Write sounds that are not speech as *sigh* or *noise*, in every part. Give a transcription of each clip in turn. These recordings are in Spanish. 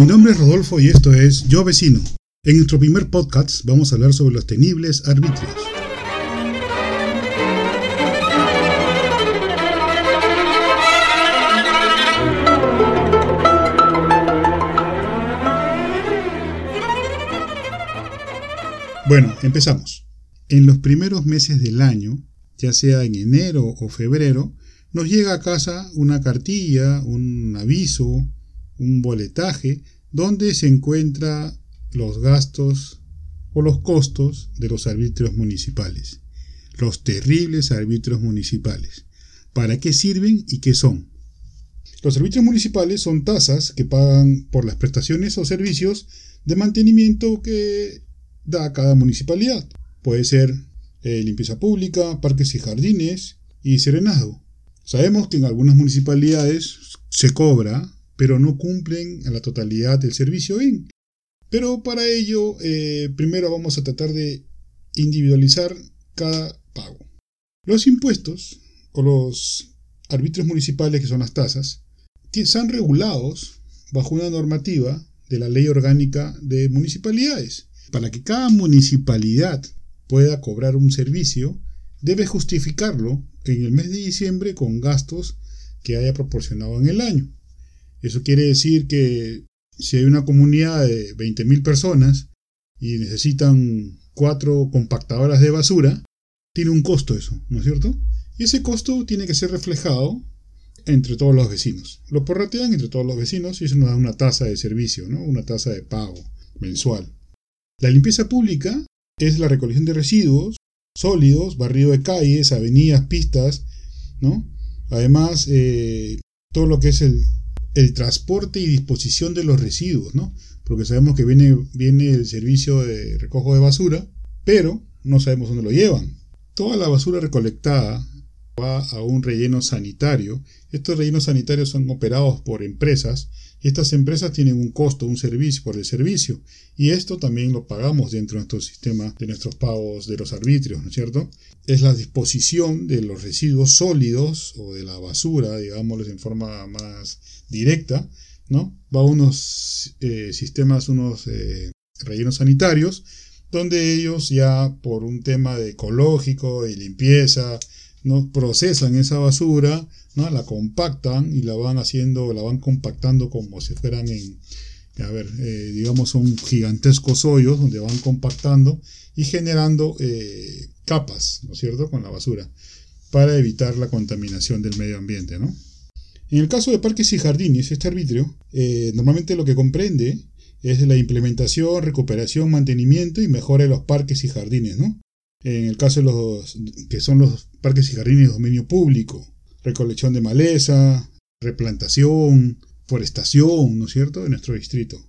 mi nombre es Rodolfo y esto es Yo Vecino. En nuestro primer podcast vamos a hablar sobre los tenibles arbitrios. Bueno, empezamos. En los primeros meses del año, ya sea en enero o febrero, nos llega a casa una cartilla, un aviso, un boletaje, donde se encuentra los gastos o los costos de los arbitrios municipales. Los terribles arbitrios municipales. ¿Para qué sirven y qué son? Los arbitrios municipales son tasas que pagan por las prestaciones o servicios de mantenimiento que da cada municipalidad. Puede ser eh, limpieza pública, parques y jardines y serenazgo. Sabemos que en algunas municipalidades se cobra, pero no cumplen a la totalidad del servicio bien. Pero para ello, eh, primero vamos a tratar de individualizar cada pago. Los impuestos o los arbitrios municipales, que son las tasas, están regulados bajo una normativa de la Ley Orgánica de Municipalidades. Para que cada municipalidad pueda cobrar un servicio, debe justificarlo en el mes de diciembre con gastos que haya proporcionado en el año. Eso quiere decir que si hay una comunidad de 20.000 personas y necesitan cuatro compactadoras de basura, tiene un costo eso, ¿no es cierto? Y ese costo tiene que ser reflejado entre todos los vecinos. Lo porratean entre todos los vecinos y eso nos da una tasa de servicio, ¿no? Una tasa de pago mensual. La limpieza pública es la recolección de residuos sólidos, barrido de calles, avenidas, pistas, ¿no? Además, eh, todo lo que es el, transporte y disposición de los residuos, ¿no? Porque sabemos que viene, viene el servicio de recojo de basura, pero no sabemos dónde lo llevan. Toda la basura recolectada va a un relleno sanitario. Estos rellenos sanitarios son operados por empresas y estas empresas tienen un costo, un servicio por el servicio. Y esto también lo pagamos dentro de nuestro sistema de nuestros pagos de los arbitrios, ¿no es cierto? Es la disposición de los residuos sólidos o de la basura, digámosles en forma más directa, ¿no? Va a unos eh, sistemas, unos eh, rellenos sanitarios, donde ellos ya por un tema de ecológico y limpieza, ¿no? procesan esa basura, ¿no? la compactan y la van haciendo, la van compactando como si fueran en, a ver, eh, digamos, son gigantescos hoyos donde van compactando y generando eh, capas, ¿no es cierto?, con la basura, para evitar la contaminación del medio ambiente, ¿no? En el caso de parques y jardines, este arbitrio eh, normalmente lo que comprende es la implementación, recuperación, mantenimiento y mejora de los parques y jardines, ¿no? En el caso de los que son los parques y jardines de dominio público, recolección de maleza, replantación, forestación, ¿no es cierto?, de nuestro distrito.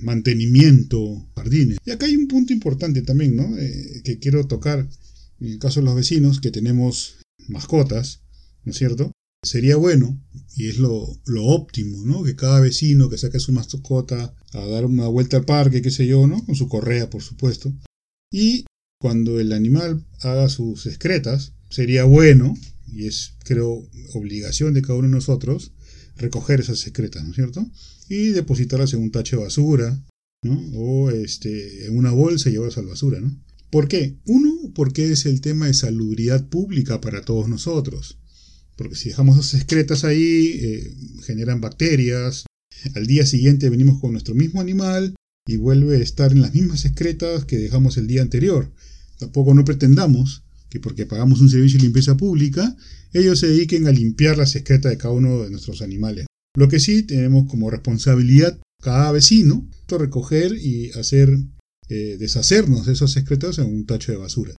Mantenimiento, jardines. Y acá hay un punto importante también, ¿no? Eh, que quiero tocar. En el caso de los vecinos que tenemos mascotas, ¿no es cierto? Sería bueno, y es lo, lo, óptimo, ¿no? Que cada vecino que saque su mascota a dar una vuelta al parque, qué sé yo, ¿no? Con su correa, por supuesto. Y cuando el animal haga sus excretas, sería bueno, y es creo obligación de cada uno de nosotros, recoger esas excretas, ¿no es cierto? Y depositarlas en un tacho de basura, ¿no? O este, en una bolsa y llevarlas a la basura, ¿no? ¿Por qué? Uno, porque es el tema de salubridad pública para todos nosotros. Porque si dejamos esas excretas ahí, eh, generan bacterias. Al día siguiente venimos con nuestro mismo animal y vuelve a estar en las mismas excretas que dejamos el día anterior. Tampoco no pretendamos que porque pagamos un servicio de limpieza pública, ellos se dediquen a limpiar las excretas de cada uno de nuestros animales. Lo que sí tenemos como responsabilidad cada vecino recoger y hacer eh, deshacernos de esos excretas en un tacho de basura.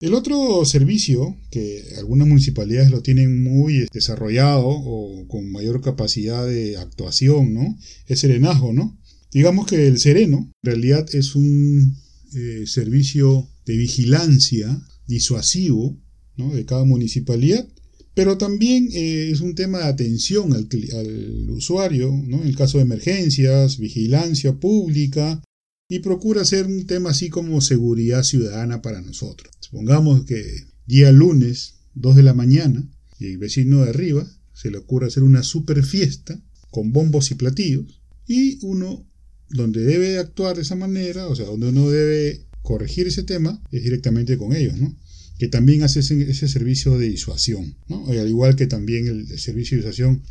El otro servicio que algunas municipalidades lo tienen muy desarrollado o con mayor capacidad de actuación, ¿no? Es serenazgo, ¿no? Digamos que el sereno en realidad es un eh, servicio de vigilancia disuasivo de cada municipalidad, pero también eh, es un tema de atención al, usuario, ¿no? en el caso de emergencias, vigilancia pública, y procura ser un tema así como seguridad ciudadana para nosotros. Supongamos que día lunes, 2 de la mañana, y el vecino de arriba se le ocurre hacer una super fiesta con bombos y platillos, y uno donde debe actuar de esa manera, o sea, donde uno debe corregir ese tema, es directamente con ellos, ¿no? Que también hace ese, servicio de disuasión, ¿no? Al igual que también el, servicio de disuasión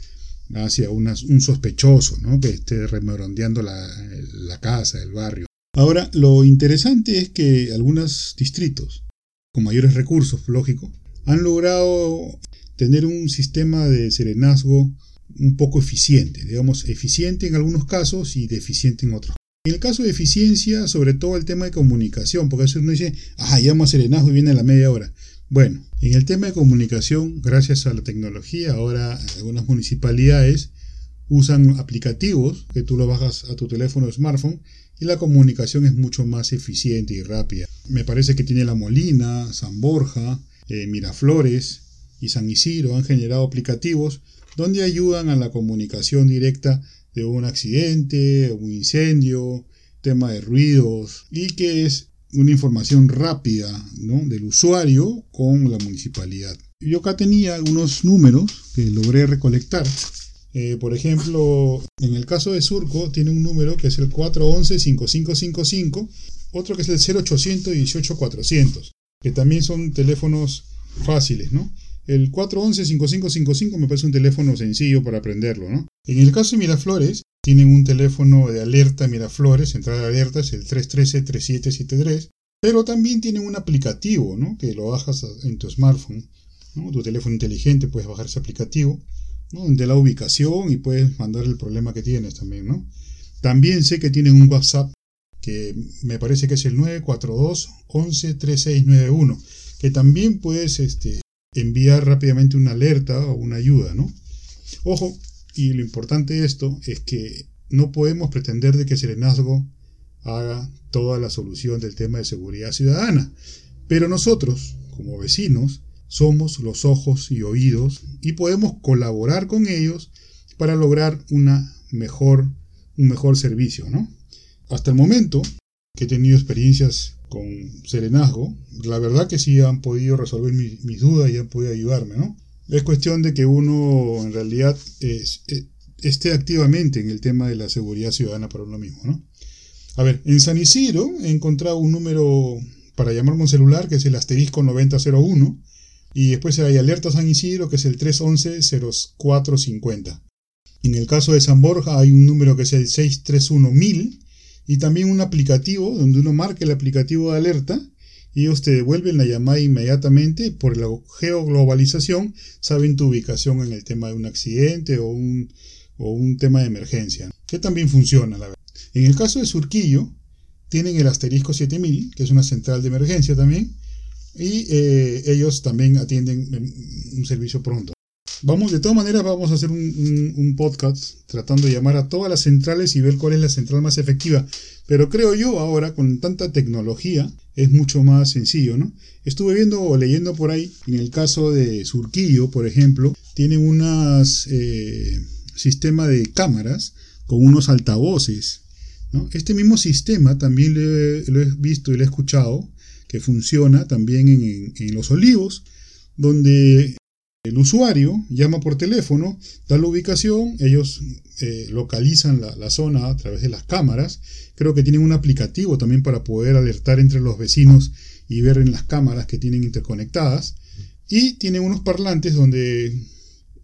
hacia un sospechoso, ¿no? Que esté remorondeando la, la casa, el barrio. Ahora, lo interesante es que algunos distritos con mayores recursos, lógico, han logrado tener un sistema de serenazgo un poco eficiente, digamos, eficiente en algunos casos y deficiente en otros. En el caso de eficiencia, sobre todo el tema de comunicación, porque a veces uno dice, ah, llamo a serenazgo y viene a la media hora. Bueno, en el tema de comunicación, gracias a la tecnología, ahora algunas municipalidades usan aplicativos que tú lo bajas a tu teléfono de smartphone y la comunicación es mucho más eficiente y rápida. Me parece que tiene La Molina, San Borja, eh, Miraflores y San Isidro han generado aplicativos donde ayudan a la comunicación directa de un accidente, un incendio, tema de ruidos y que es una información rápida del usuario con la municipalidad. Yo acá tenía algunos números que logré recolectar. Eh, por ejemplo, en el caso de Surco tiene un número que es el 411-5555, otro que es el 0800 400 que también son teléfonos fáciles, ¿no? El 411-5555 me parece un teléfono sencillo para aprenderlo, ¿no? En el caso de Miraflores, tienen un teléfono de alerta Miraflores, entrada de alertas, el 313-3773, pero también tienen un aplicativo, ¿no? Que lo bajas en tu smartphone, ¿no? Tu teléfono inteligente, puedes bajar ese aplicativo, ¿no? De la ubicación y puedes mandar el problema que tienes también, ¿no? También sé que tienen un WhatsApp que me parece que es el 942 11 3691, que también puedes este, enviar rápidamente una alerta o una ayuda, ¿no? Ojo, y lo importante de esto es que no podemos pretender de que Serenazgo haga toda la solución del tema de seguridad ciudadana, pero nosotros, como vecinos, somos los ojos y oídos y podemos colaborar con ellos para lograr una mejor, un mejor servicio, ¿no? Hasta el momento que he tenido experiencias con Serenazgo, la verdad que sí han podido resolver mis, dudas y han podido ayudarme, ¿no? Es cuestión de que uno en realidad esté activamente en el tema de la seguridad ciudadana para uno mismo, ¿no? A ver, en San Isidro he encontrado un número para llamarme un celular que es el asterisco 9001 y después hay alerta San Isidro que es el 311-0450. En el caso de San Borja hay un número que es el 631 y también un aplicativo donde uno marca el aplicativo de alerta y ellos te devuelven la llamada inmediatamente por la geoglobalización, saben tu ubicación en el tema de un accidente o un, o un tema de emergencia, que también funciona, la verdad. En el caso de Surquillo, tienen el asterisco 7000, que es una central de emergencia también, y eh, ellos también atienden un servicio pronto. Vamos, de todas maneras, vamos a hacer un, podcast tratando de llamar a todas las centrales y ver cuál es la central más efectiva. Pero creo yo ahora, con tanta tecnología, es mucho más sencillo, ¿no? Estuve viendo o leyendo por ahí, en el caso de Surquillo, por ejemplo, tiene un eh, sistema de cámaras con unos altavoces. Este mismo sistema también lo he, visto y lo he escuchado, que funciona también en los olivos, donde el usuario llama por teléfono, da la ubicación, ellos eh, localizan la, zona a través de las cámaras. Creo que tienen un aplicativo también para poder alertar entre los vecinos y ver en las cámaras que tienen interconectadas. Y tienen unos parlantes donde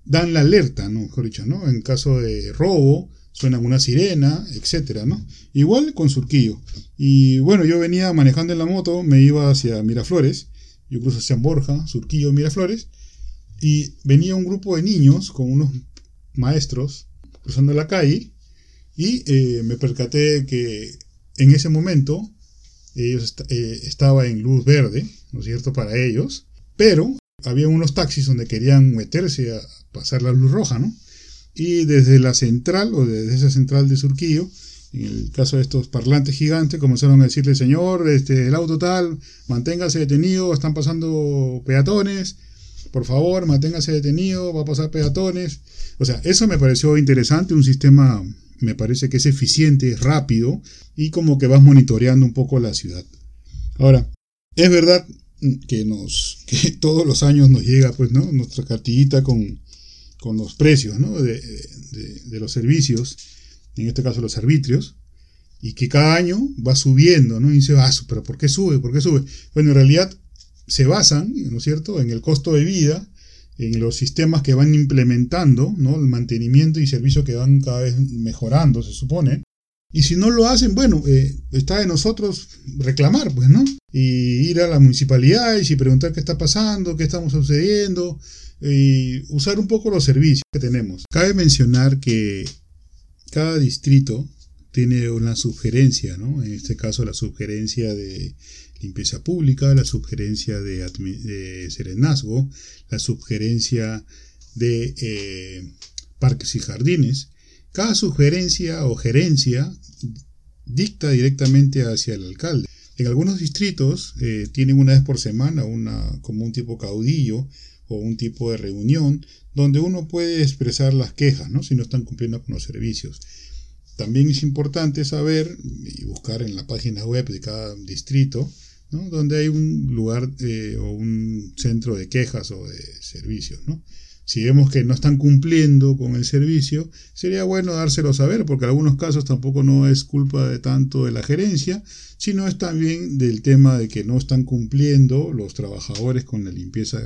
dan la alerta, ¿no? mejor dicho, ¿no? En caso de robo, suena una sirena, etcétera, ¿no? Igual con Surquillo. Y bueno, yo venía manejando en la moto, me iba hacia Miraflores, yo cruzo hacia Borja, Surquillo, Miraflores y venía un grupo de niños con unos maestros cruzando la calle y eh, me percaté que en ese momento ellos eh, estaba en luz verde, ¿no es cierto?, para ellos, pero había unos taxis donde querían meterse a pasar la luz roja, ¿no? Y desde la central o desde esa central de Surquillo, en el caso de estos parlantes gigantes, comenzaron a decirle, señor, este, el auto tal, manténgase detenido, están pasando peatones, por favor, manténgase detenido, va a pasar peatones. O sea, eso me pareció interesante, un sistema me parece que es eficiente, es rápido y como que vas monitoreando un poco la ciudad. Ahora, es verdad que nos *laughs* todos los años nos llega pues no nuestra cartillita con, los precios ¿no? de, de, los servicios en este caso los arbitrios y que cada año va subiendo, ¿no? Y dice, ah, pero ¿por qué sube? ¿Por qué sube? Bueno, en realidad se basan, ¿no es cierto?, en el costo de vida, en los sistemas que van implementando, ¿no? El mantenimiento y servicio que van cada vez mejorando, se supone. Y si no lo hacen, bueno, eh, está de nosotros reclamar, pues, ¿no? Y ir a la municipalidad y preguntar qué está pasando, qué estamos sucediendo, y usar un poco los servicios que tenemos. Cabe mencionar que cada distrito tiene una sugerencia, ¿no? En este caso la sugerencia de limpieza pública, la sugerencia de, serenazgo, la sugerencia de eh, parques y jardines. Cada sugerencia o gerencia dicta directamente hacia el alcalde. En algunos distritos eh, tienen una vez por semana una, como un tipo caudillo o un tipo de reunión donde uno puede expresar las quejas, ¿no? si no están cumpliendo con los servicios. También es importante saber y buscar en la página web de cada distrito, donde hay un lugar eh, o un centro de quejas o de servicios. Si vemos que no están cumpliendo con el servicio, sería bueno dárselo a saber, porque en algunos casos tampoco no es culpa de tanto de la gerencia, sino es también del tema de que no están cumpliendo los trabajadores con la limpieza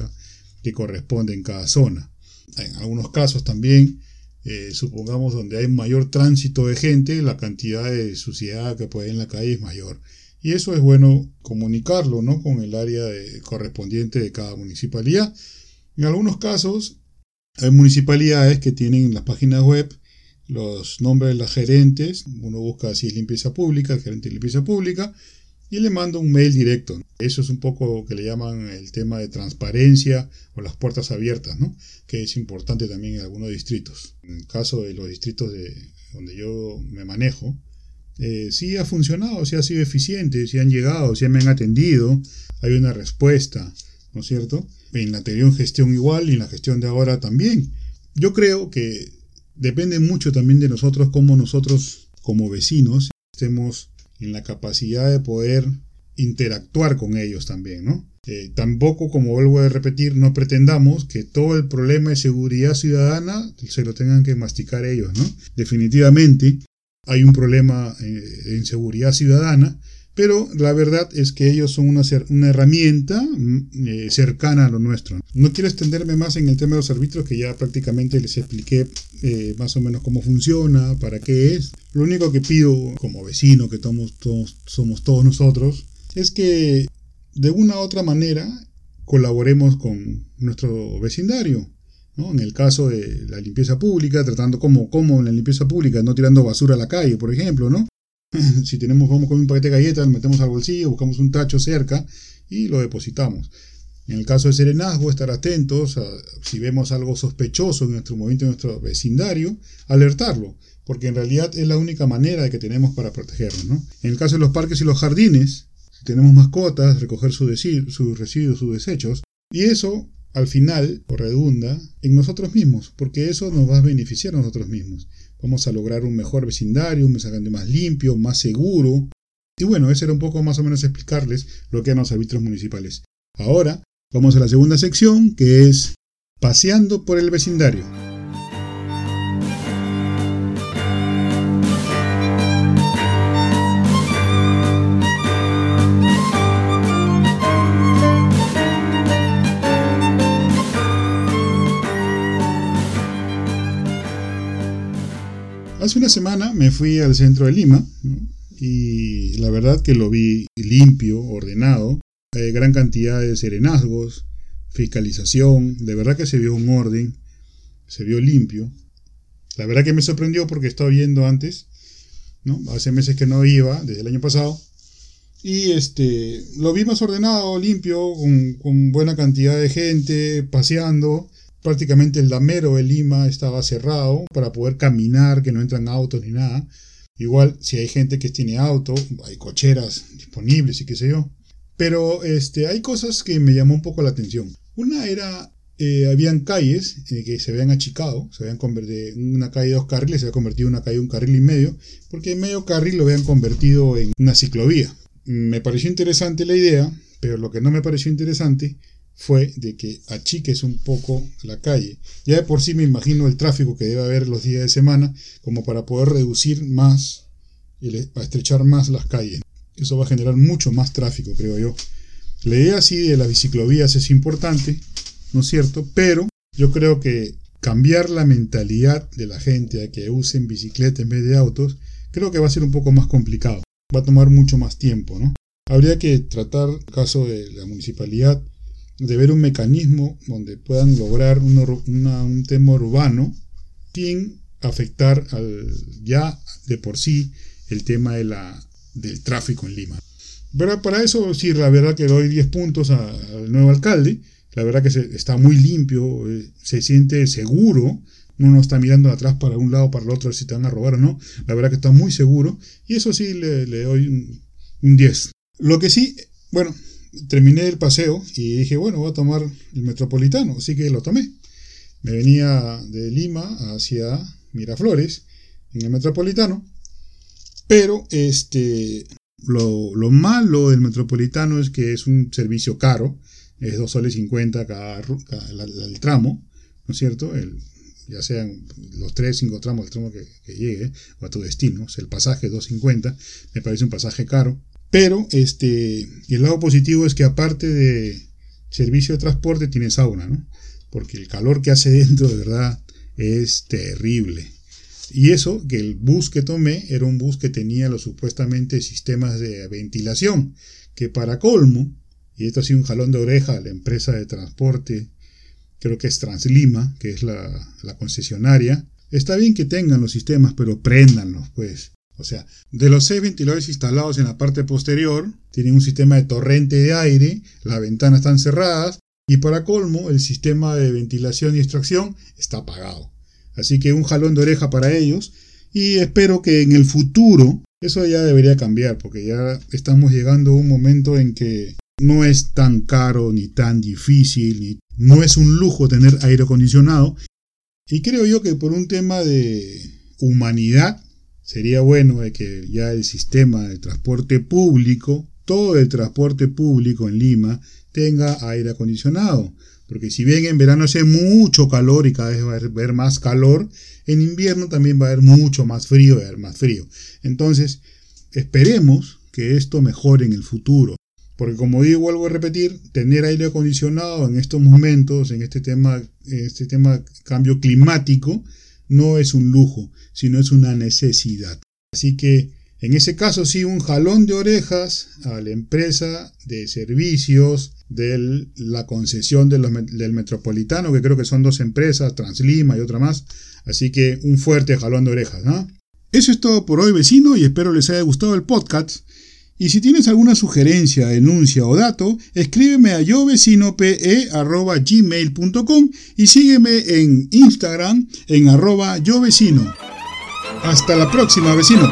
que corresponde en cada zona. En algunos casos también, eh, supongamos donde hay mayor tránsito de gente, la cantidad de suciedad que puede haber en la calle es mayor. Y eso es bueno comunicarlo ¿no? con el área correspondiente de cada municipalidad. En algunos casos hay municipalidades que tienen en las páginas web los nombres de las gerentes, uno busca si es limpieza pública, el gerente de limpieza pública, y le mando un mail directo. Eso es un poco que le llaman el tema de transparencia o las puertas abiertas, ¿no? que es importante también en algunos distritos. En el caso de los distritos de donde yo me manejo, eh, sí ha funcionado, sí ha sido eficiente, sí han llegado, sí me han atendido, hay una respuesta, ¿no es cierto? En la anterior gestión igual y en la gestión de ahora también. Yo creo que depende mucho también de nosotros, como nosotros como vecinos estemos en la capacidad de poder interactuar con ellos también, ¿no? Eh, tampoco, como vuelvo a repetir, no pretendamos que todo el problema de seguridad ciudadana se lo tengan que masticar ellos, ¿no? Definitivamente hay un problema eh, en seguridad ciudadana pero la verdad es que ellos son una, herramienta mm, eh, cercana a lo nuestro. No quiero extenderme más en el tema de los árbitros, que ya prácticamente les expliqué eh, más o menos cómo funciona, para qué es. Lo único que pido como vecino, que todos, somos todos nosotros, es que de una u otra manera colaboremos con nuestro vecindario. En el caso de la limpieza pública, tratando como, como en la limpieza pública, no tirando basura a la calle, por ejemplo, ¿no? *laughs* si tenemos, vamos con un paquete de galletas, lo metemos al bolsillo, buscamos un tacho cerca y lo depositamos. En el caso de serenazgo, estar atentos si vemos algo sospechoso en nuestro movimiento, en nuestro vecindario, alertarlo, porque en realidad es la única manera que tenemos para protegernos. En el caso de los parques y los jardines, si tenemos mascotas, recoger sus residuos, sus desechos, y eso al final, o redunda, en nosotros mismos, porque eso nos va a beneficiar a nosotros mismos. Vamos a lograr un mejor vecindario, un vecindario más limpio, más seguro. Y bueno, ese era un poco más o menos explicarles lo que eran los árbitros municipales. Ahora vamos a la segunda sección, que es paseando por el vecindario. Hace una semana me fui al centro de Lima y la verdad que lo vi limpio, ordenado, hay gran cantidad de serenazgos, fiscalización, de verdad que se vio un orden, se vio limpio. La verdad que me sorprendió porque estaba viendo antes. Hace meses que no iba, desde el año pasado. Y este, lo vi más ordenado, limpio, con buena cantidad de gente paseando prácticamente el damero de Lima estaba cerrado para poder caminar, que no entran autos ni nada. Igual, si hay gente que tiene auto, hay cocheras disponibles y qué sé yo. Pero este, hay cosas que me llamó un poco la atención. Una era, eh, habían calles eh, que se habían achicado, se habían convertido, una calle de dos carriles se había convertido en una calle de un carril y medio, porque en medio carril lo habían convertido en una ciclovía. Me pareció interesante la idea, pero lo que no me pareció interesante fue de que achiques un poco la calle. Ya de por sí me imagino el tráfico que debe haber los días de semana como para poder reducir más y a estrechar más las calles. Eso va a generar mucho más tráfico, creo yo. La idea así de las biciclovías es importante, ¿no es cierto? Pero yo creo que cambiar la mentalidad de la gente a que usen bicicleta en vez de autos, creo que va a ser un poco más complicado. Va a tomar mucho más tiempo, ¿no? Habría que tratar, en caso de la municipalidad, de ver un mecanismo donde puedan lograr un tema urbano sin afectar al, ya de por sí el tema de la, del tráfico en Lima. Pero para eso, sí, la verdad que doy 10 puntos al nuevo alcalde. La verdad que está muy limpio, eh, se siente seguro. Uno no está mirando atrás para un lado para el otro si te van a robar o no. La verdad que está muy seguro. Y eso sí, le, doy un, un 10. Lo que sí, bueno, terminé el paseo y dije, bueno, voy a tomar el metropolitano. Así que lo tomé. Me venía de Lima hacia Miraflores en el metropolitano. Pero este, lo, malo del metropolitano es que es un servicio caro, es 2 soles 50 cada, el, tramo, ¿no es cierto? Ya sean los 3, 5 tramos, el tramo que, llegue o a tu destino, el pasaje 2.50, me parece un pasaje caro. Pero este, el lado positivo es que aparte de servicio de transporte tiene sauna, ¿no? Porque el calor que hace *laughs* dentro de verdad es terrible. Y eso, que el bus que tomé era un bus que tenía los supuestamente sistemas de ventilación, que para colmo, y esto ha sido un jalón de oreja a la empresa de transporte, creo que es Translima, que es la, la concesionaria, está bien que tengan los sistemas, pero préndanlos, pues. O sea, de los seis ventiladores instalados en la parte posterior, tienen un sistema de torrente de aire, las ventanas están cerradas, y para colmo, el sistema de ventilación y extracción está apagado. Así que un jalón de oreja para ellos y espero que en el futuro eso ya debería cambiar porque ya estamos llegando a un momento en que no es tan caro ni tan difícil, ni, no es un lujo tener aire acondicionado y creo yo que por un tema de humanidad sería bueno que ya el sistema de transporte público, todo el transporte público en Lima tenga aire acondicionado. Porque si bien en verano hace mucho calor y cada vez va a haber más calor, en invierno también va a haber mucho más frío y va a haber más frío. Entonces, esperemos que esto mejore en el futuro. Porque como digo, vuelvo a repetir, tener aire acondicionado en estos momentos, en este tema, en este tema cambio climático, no es un lujo, sino es una necesidad. Así que en ese caso sí, un jalón de orejas a la empresa de servicios de la concesión del metropolitano, que creo que son dos empresas, Translima y otra más. Así que un fuerte jalón de orejas. Eso es todo por hoy, vecino, y espero les haya gustado el podcast. Y si tienes alguna sugerencia, denuncia o dato, escríbeme a yovecinop.gmail.com y sígueme en Instagram en arroba yovecino. Hasta la próxima, vecino.